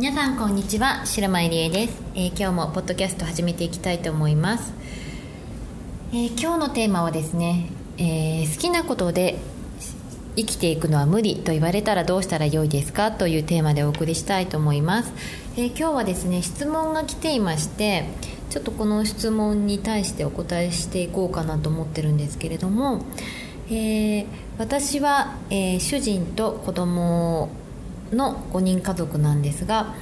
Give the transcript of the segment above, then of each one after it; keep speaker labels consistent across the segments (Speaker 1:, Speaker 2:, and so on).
Speaker 1: 皆さんこんにちは白間入江です、えー、今日もポッドキャスト始めていきたいと思います、えー、今日のテーマはですね、えー、好きなことで生きていくのは無理と言われたらどうしたらよいですか？というテーマでお送りしたいと思います、え、今日はですね質問が来ていましてちょっとこの質問に対してお答えしていこうかなと思ってるんですけれども、え、私は、え、主人と子供の5人家族なんですが、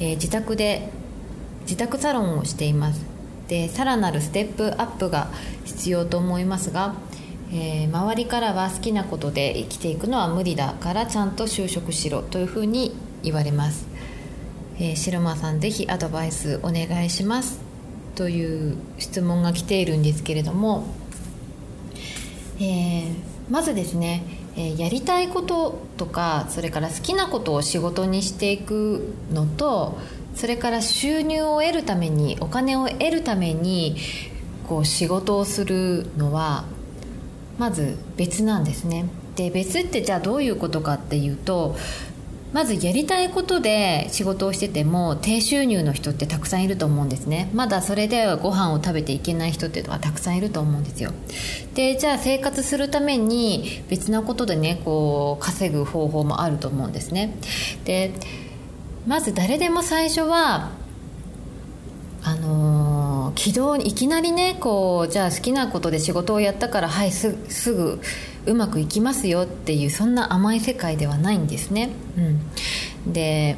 Speaker 1: え自宅で自宅サロンをしています。でさらなるステップアップが必要と思いますがえー、周りからは好きなことで生きていくのは無理だからちゃんと就職しろというふうに言われます、えー、白間さんぜひアドバイスお願いします。という質問が来ているんですけれども、えー、まずですね、えー、やりたいこととかそれから好きなことを仕事にしていくのとそれから収入を得るためにお金を得るためにこう仕事をするのはまず別なんですね。で別ってじゃあどういうことかっていうとまずやりたいことで仕事をしてても低収入の人ってたくさんいると思うんですね。まだそれでご飯を食べていけない人っていうのはたくさんいると思うんですよ。でじゃあ生活するために別なことでねこう稼ぐ方法もあると思うんですね。でまず誰でも最初はあの軌道にいきなりねこうじゃあ好きなことで仕事をやったからはいすぐうまくいきますよっていうそんな甘い世界ではないんですね。うん、で、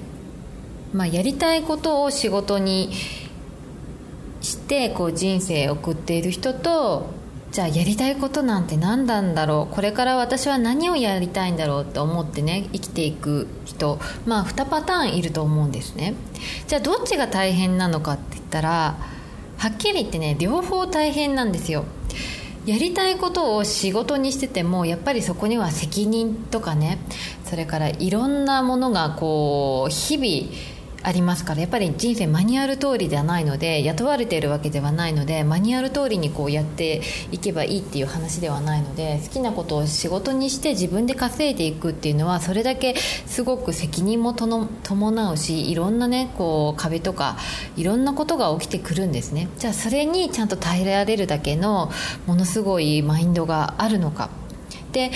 Speaker 1: まあ、やりたいことを仕事にしてこう人生を送っている人とじゃあやりたいことなんて何なんだろう？これから私は何をやりたいんだろうと思ってね生きていく人。まあ2パターンいると思うんですね。じゃあどっちが大変なのかって言ったらはっきり言ってね両方大変なんですよ。やりたいことを仕事にしててもやっぱりそこには責任とかねそれからいろんなものがこう日々ありますからやっぱり人生マニュアル通りではないので雇われているわけではないのでマニュアル通りにこうやっていけばいいっていう話ではないので好きなことを仕事にして自分で稼いでいくっていうのはそれだけすごく責任も伴うしいろんなねこう壁とかいろんなことが起きてくるんですね。じゃあそれにちゃんと耐えられるだけのものすごいマインドがあるのか。で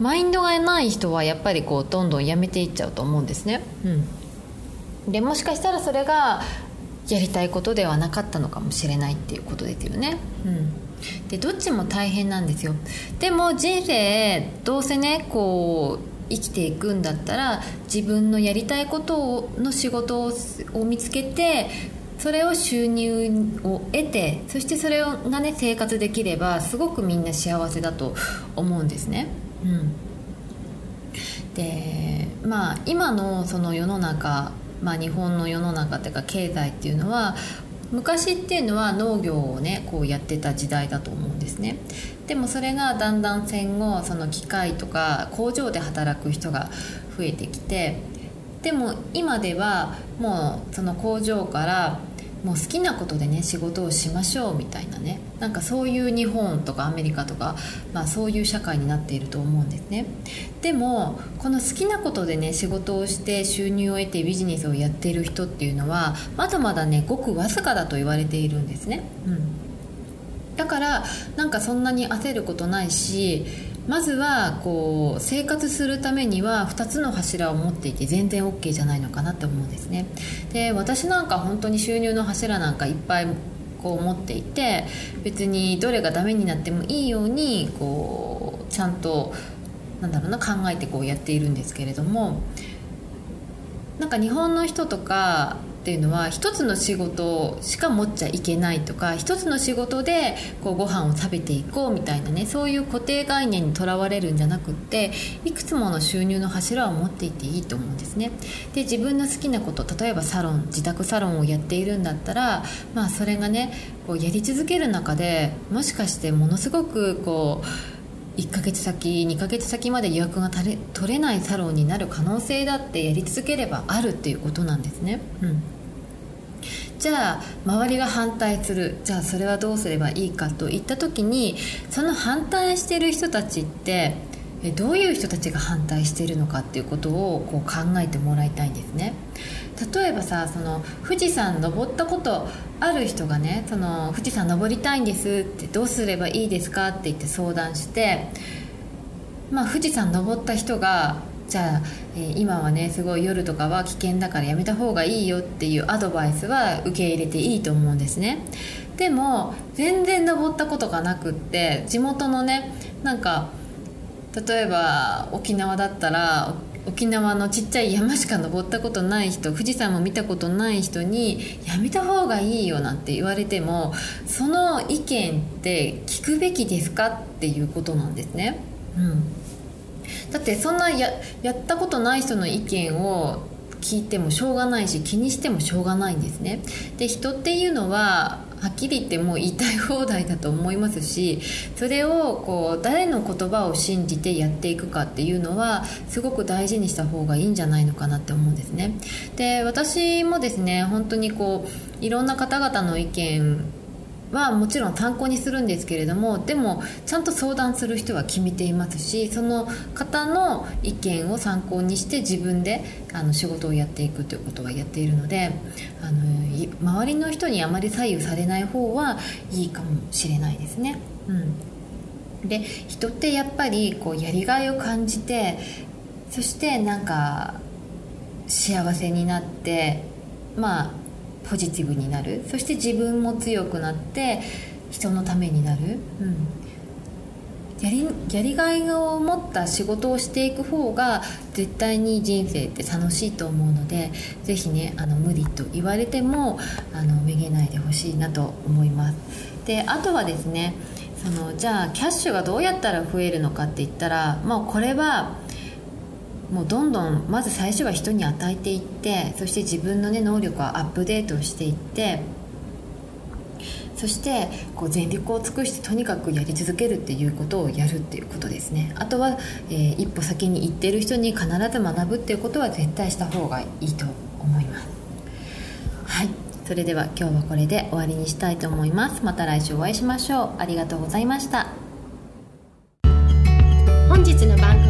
Speaker 1: マインドがない人はやっぱりこうどんどんやめていっちゃうと思うんですね。うん。でもしかしたらそれがやりたいことではなかったのかもしれないっていうことですよね。うんでどっちも大変なんですよでも人生どうせねこう生きていくんだったら自分のやりたいことの仕事を見つけてそれを収入を得てそしてそれがね生活できればすごくみんな幸せだと思うんですね。うん、でまあ今のその世の中まあ、日本の世の中というか経済っていうのは昔っていうのは農業をねこうやってた時代だと思うんですね。でもそれがだんだん戦後その機械とか工場で働く人が増えてきてでも今ではもうその工場からもう好きなことでね仕事をしましょうみたいなね。なんかそういう日本とかアメリカとか、まあ、そういう社会になっていると思うんですね。でもこの好きなことでね仕事をして収入を得てビジネスをやっている人っていうのはまだまだねごくわずかだと言われているんですね、うん、だからなんかそんなに焦ることないしまずはこう生活するためには2つの柱を持っていて全然 OK じゃないのかなって思うんですね。で私なんか本当に収入の柱なんかいっぱいこう持っていて別にどれがダメになってもいいようにこうちゃんとなんだろうな考えてこうやっているんですけれどもなんか日本の人とかっていうのは一つの仕事しか持っちゃいけないとか一つの仕事でこうご飯を食べていこうみたいなねそういう固定概念にとらわれるんじゃなくっていくつもの収入の柱を持っていていいと思うんですね。で自分の好きなこと例えばサロン自宅サロンをやっているんだったらまあそれがねこうやり続ける中でもしかしてものすごくこう1ヶ月先2ヶ月先まで予約が取れ取れないサロンになる可能性だってやり続ければあるっていうことなんですね。うん。じゃあ周りが反対する。じゃあそれはどうすればいいかといった時にその反対してる人たちってどういう人たちが反対しているのかっていうことをこう考えてもらいたいんですね。例えばさその富士山登ったことある人がねその富士山登りたいんですってどうすればいいですかって言って相談してまあ富士山登った人がじゃあ、えー、今はねすごい夜とかは危険だからやめた方がいいよっていうアドバイスは受け入れていいと思うんですね。でも全然登ったことがなくって地元のねなんか例えば沖縄だったら沖縄のちっちゃい山しか登ったことない人富士山も見たことない人にやめた方がいいよなんて言われてもその意見って聞くべきですかっていうことなんですね。うんだってそんなややったことない人の意見を聞いてもしょうがないし気にしてもしょうがないんですねで人っていうのははっきり言ってもう言いたい放題だと思いますしそれをこう誰の言葉を信じてやっていくかっていうのはすごく大事にした方がいいんじゃないのかなって思うんですね。で私もですね本当にこういろんな方々の意見はもちろん参考にするんですけれどもでもちゃんと相談する人は決めていますしその方の意見を参考にして自分であの仕事をやっていくということはやっているのであの周りの人にあまり左右されない方はいいかもしれないですね。うん、で人ってやっぱりこうやりがいを感じてそしてなんか幸せになってまあポジティブになる。そして自分も強くなって人のためになる、うん、やりやりがいを持った仕事をしていく方が絶対に人生って楽しいと思うので是非ねあの無理と言われてもあのめげないでほしいなと思います。であとはですねそのじゃあキャッシュがどうやったら増えるのかって言ったらもうこれはもうどんどんまず最初は人に与えていってそして自分の、ね、能力をアップデートしていってそしてこう全力を尽くしてとにかくやり続けるっていうことをやるっていうことですね。あとは、えー、一歩先に行ってる人に必ず学ぶっていうことは絶対した方がいいと思います。はい。それでは今日はこれで終わりにしたいと思います。また来週お会いしましょう。ありがとうございました。
Speaker 2: 本日の番組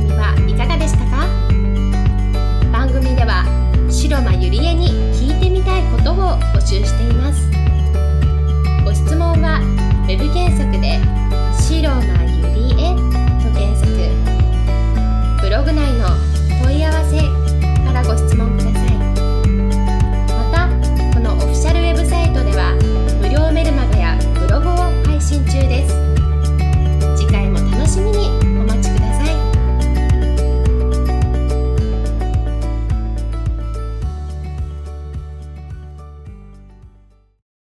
Speaker 2: 家に聞いてみたいことを募集しています。ご質問は Web 検索で「白がゆりえ」と検索。ブログ内の問い合わせからご質問